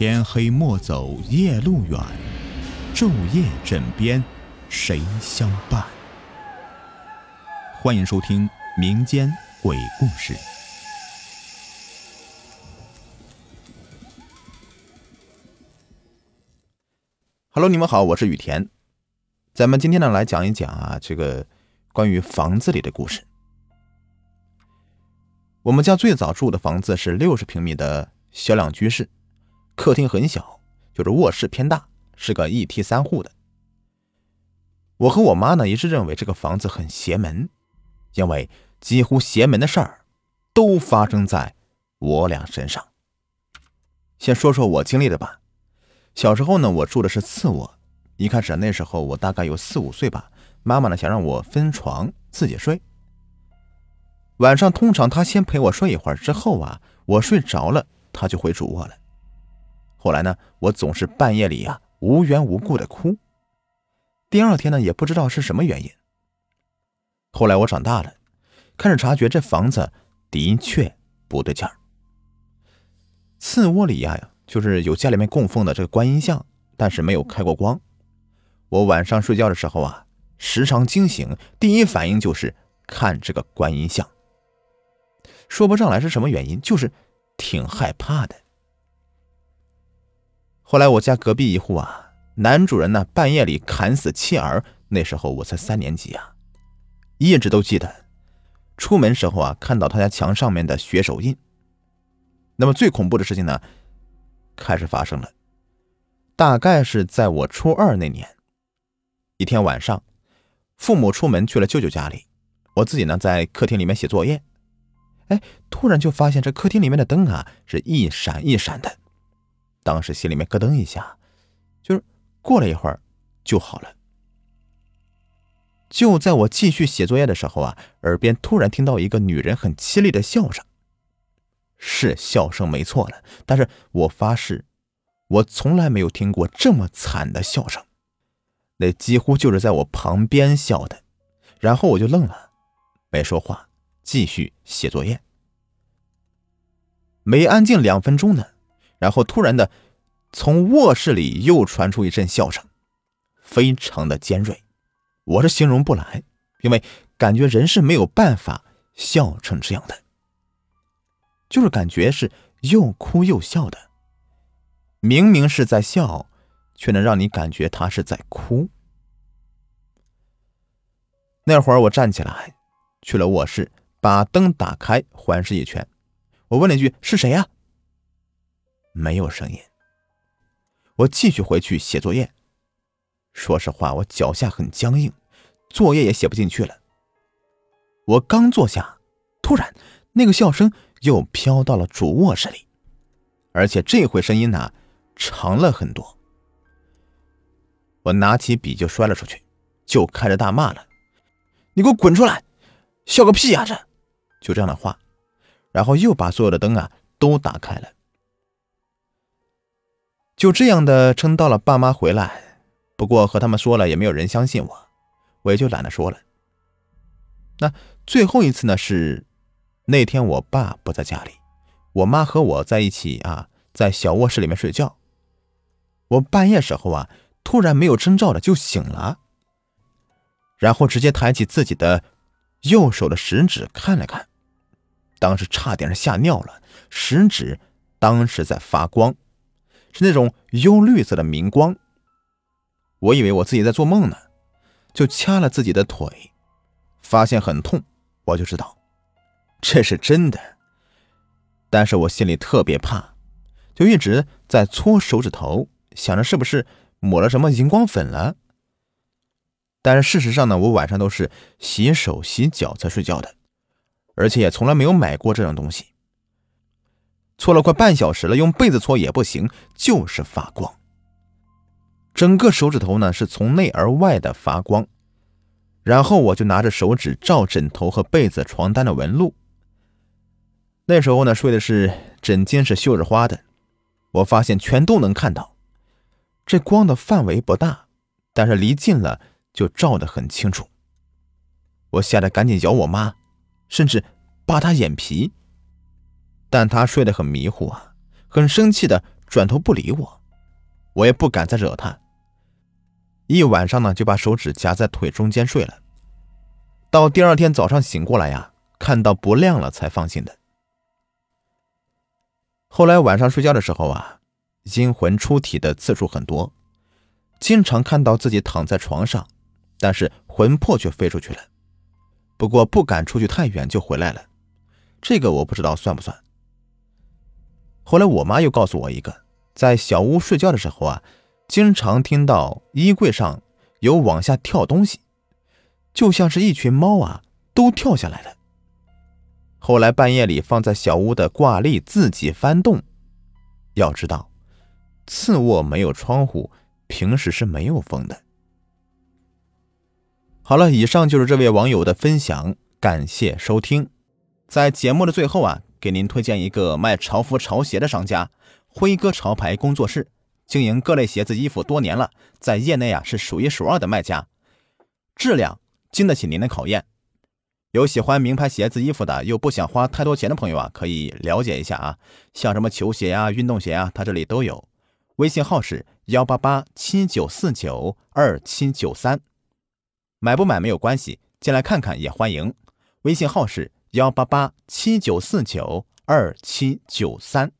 天黑莫走夜路远，昼夜枕边谁相伴？欢迎收听民间鬼故事。Hello，你们好，我是雨田。咱们今天呢来讲一讲啊，这个关于房子里的故事。我们家最早住的房子是六十平米的小两居室。客厅很小，就是卧室偏大，是个一梯三户的。我和我妈呢一直认为这个房子很邪门，因为几乎邪门的事儿都发生在我俩身上。先说说我经历的吧。小时候呢，我住的是次卧。一开始那时候我大概有四五岁吧，妈妈呢想让我分床自己睡。晚上通常她先陪我睡一会儿，之后啊，我睡着了，她就回主卧了。后来呢，我总是半夜里呀无缘无故的哭。第二天呢，也不知道是什么原因。后来我长大了，开始察觉这房子的确不对劲儿。次卧里呀呀，就是有家里面供奉的这个观音像，但是没有开过光。我晚上睡觉的时候啊，时常惊醒，第一反应就是看这个观音像。说不上来是什么原因，就是挺害怕的。后来我家隔壁一户啊，男主人呢半夜里砍死妻儿，那时候我才三年级啊，一直都记得。出门时候啊，看到他家墙上面的血手印。那么最恐怖的事情呢，开始发生了。大概是在我初二那年，一天晚上，父母出门去了舅舅家里，我自己呢在客厅里面写作业。哎，突然就发现这客厅里面的灯啊是一闪一闪的。当时心里面咯噔一下，就是过了一会儿就好了。就在我继续写作业的时候啊，耳边突然听到一个女人很凄厉的笑声，是笑声没错了。但是我发誓，我从来没有听过这么惨的笑声，那几乎就是在我旁边笑的。然后我就愣了，没说话，继续写作业。没安静两分钟呢。然后突然的，从卧室里又传出一阵笑声，非常的尖锐，我是形容不来，因为感觉人是没有办法笑成这样的，就是感觉是又哭又笑的，明明是在笑，却能让你感觉他是在哭。那会儿我站起来，去了卧室，把灯打开，环视一圈，我问了一句：“是谁呀？”没有声音。我继续回去写作业。说实话，我脚下很僵硬，作业也写不进去了。我刚坐下，突然那个笑声又飘到了主卧室里，而且这回声音呢长了很多。我拿起笔就摔了出去，就开着大骂了：“你给我滚出来！笑个屁呀！这就这样的话。”然后又把所有的灯啊都打开了。就这样的撑到了爸妈回来，不过和他们说了也没有人相信我，我也就懒得说了。那最后一次呢是那天我爸不在家里，我妈和我在一起啊，在小卧室里面睡觉。我半夜时候啊，突然没有征兆的就醒了，然后直接抬起自己的右手的食指看了看，当时差点是吓尿了，食指当时在发光。是那种幽绿色的明光，我以为我自己在做梦呢，就掐了自己的腿，发现很痛，我就知道这是真的。但是我心里特别怕，就一直在搓手指头，想着是不是抹了什么荧光粉了。但是事实上呢，我晚上都是洗手洗脚才睡觉的，而且也从来没有买过这种东西。搓了快半小时了，用被子搓也不行，就是发光。整个手指头呢是从内而外的发光。然后我就拿着手指照枕头和被子、床单的纹路。那时候呢睡的是枕巾是绣着花的，我发现全都能看到。这光的范围不大，但是离近了就照得很清楚。我吓得赶紧咬我妈，甚至扒她眼皮。但他睡得很迷糊啊，很生气的转头不理我，我也不敢再惹他。一晚上呢，就把手指夹在腿中间睡了。到第二天早上醒过来呀，看到不亮了才放心的。后来晚上睡觉的时候啊，阴魂出体的次数很多，经常看到自己躺在床上，但是魂魄却飞出去了。不过不敢出去太远就回来了，这个我不知道算不算。后来我妈又告诉我一个，在小屋睡觉的时候啊，经常听到衣柜上有往下跳东西，就像是一群猫啊都跳下来了。后来半夜里放在小屋的挂历自己翻动，要知道，次卧没有窗户，平时是没有风的。好了，以上就是这位网友的分享，感谢收听。在节目的最后啊。给您推荐一个卖潮服潮鞋的商家——辉哥潮牌工作室，经营各类鞋子衣服多年了，在业内啊是数一数二的卖家，质量经得起您的考验。有喜欢名牌鞋子衣服的，又不想花太多钱的朋友啊，可以了解一下啊，像什么球鞋啊、运动鞋啊，他这里都有。微信号是幺八八七九四九二七九三，买不买没有关系，进来看看也欢迎。微信号是。幺八八七九四九二七九三。